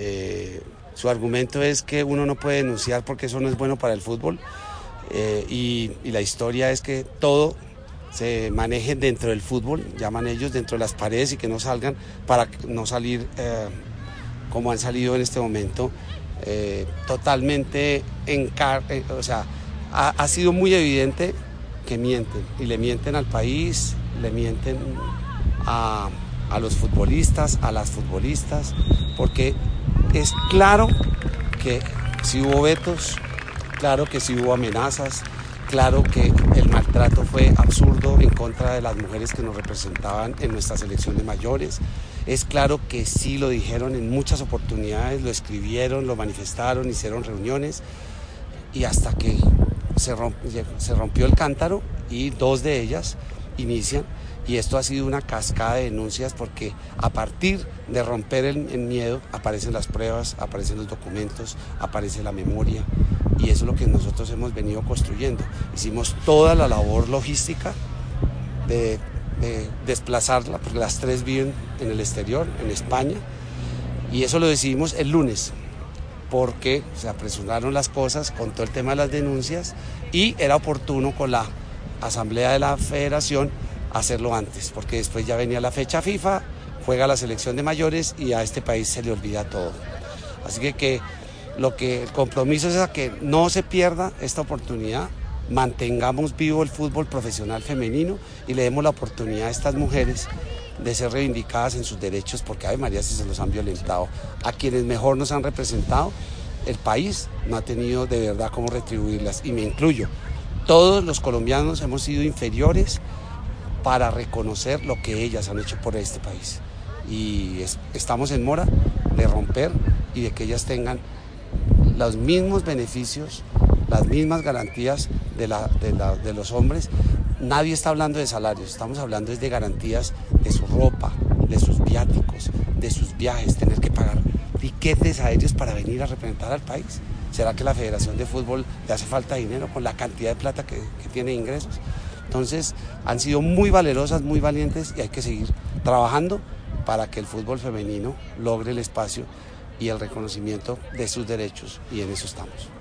Eh, su argumento es que uno no puede denunciar porque eso no es bueno para el fútbol eh, y, la historia es que todo se maneje dentro del fútbol, llaman ellos, dentro de las paredes y que no salgan para no salir eh, como han salido en este momento, totalmente en car o sea, ha, ha sido muy evidente que mienten y le mienten al país, le mienten a, a los futbolistas, a las futbolistas, porque es claro que si hubo vetos, claro que si hubo amenazas, claro que el maltrato fue absurdo en contra de las mujeres que nos representaban en nuestra selección de mayores. Es claro que sí lo dijeron en muchas oportunidades, lo escribieron, lo manifestaron, hicieron reuniones y hasta que se rompió, se rompió el cántaro y dos de ellas inician y esto ha sido una cascada de denuncias porque a partir de romper el, miedo aparecen las pruebas, aparecen los documentos, aparece la memoria y eso es lo que nosotros hemos venido construyendo. Hicimos toda la labor logística de, de desplazarla, porque las tres viven en el exterior, en España, y eso lo decidimos el lunes porque se apresuraron las cosas con todo el tema de las denuncias y era oportuno con la asamblea de la federación hacerlo antes, porque después ya venía la fecha FIFA, juega la selección de mayores y a este país se le olvida todo. Así que, lo que el compromiso es a que no se pierda esta oportunidad, mantengamos vivo el fútbol profesional femenino y le demos la oportunidad a estas mujeres de ser reivindicadas en sus derechos, porque Ave María si se los han violentado. A quienes mejor nos han representado, el país no ha tenido de verdad cómo retribuirlas, y me incluyo. Todos los colombianos hemos sido inferiores para reconocer lo que ellas han hecho por este país. Y es, estamos en mora de romper y de que ellas tengan los mismos beneficios, las mismas garantías de, los hombres. Nadie está hablando de salarios, estamos hablando de garantías de su ropa, de sus viáticos, de sus viajes, tener que pagar tiquetes aéreos para venir a representar al país. ¿Será que la Federación de Fútbol le hace falta dinero con la cantidad de plata que, tiene ingresos? Entonces han sido muy valerosas, muy valientes y hay que seguir trabajando para que el fútbol femenino logre el espacio y el reconocimiento de sus derechos y en eso estamos.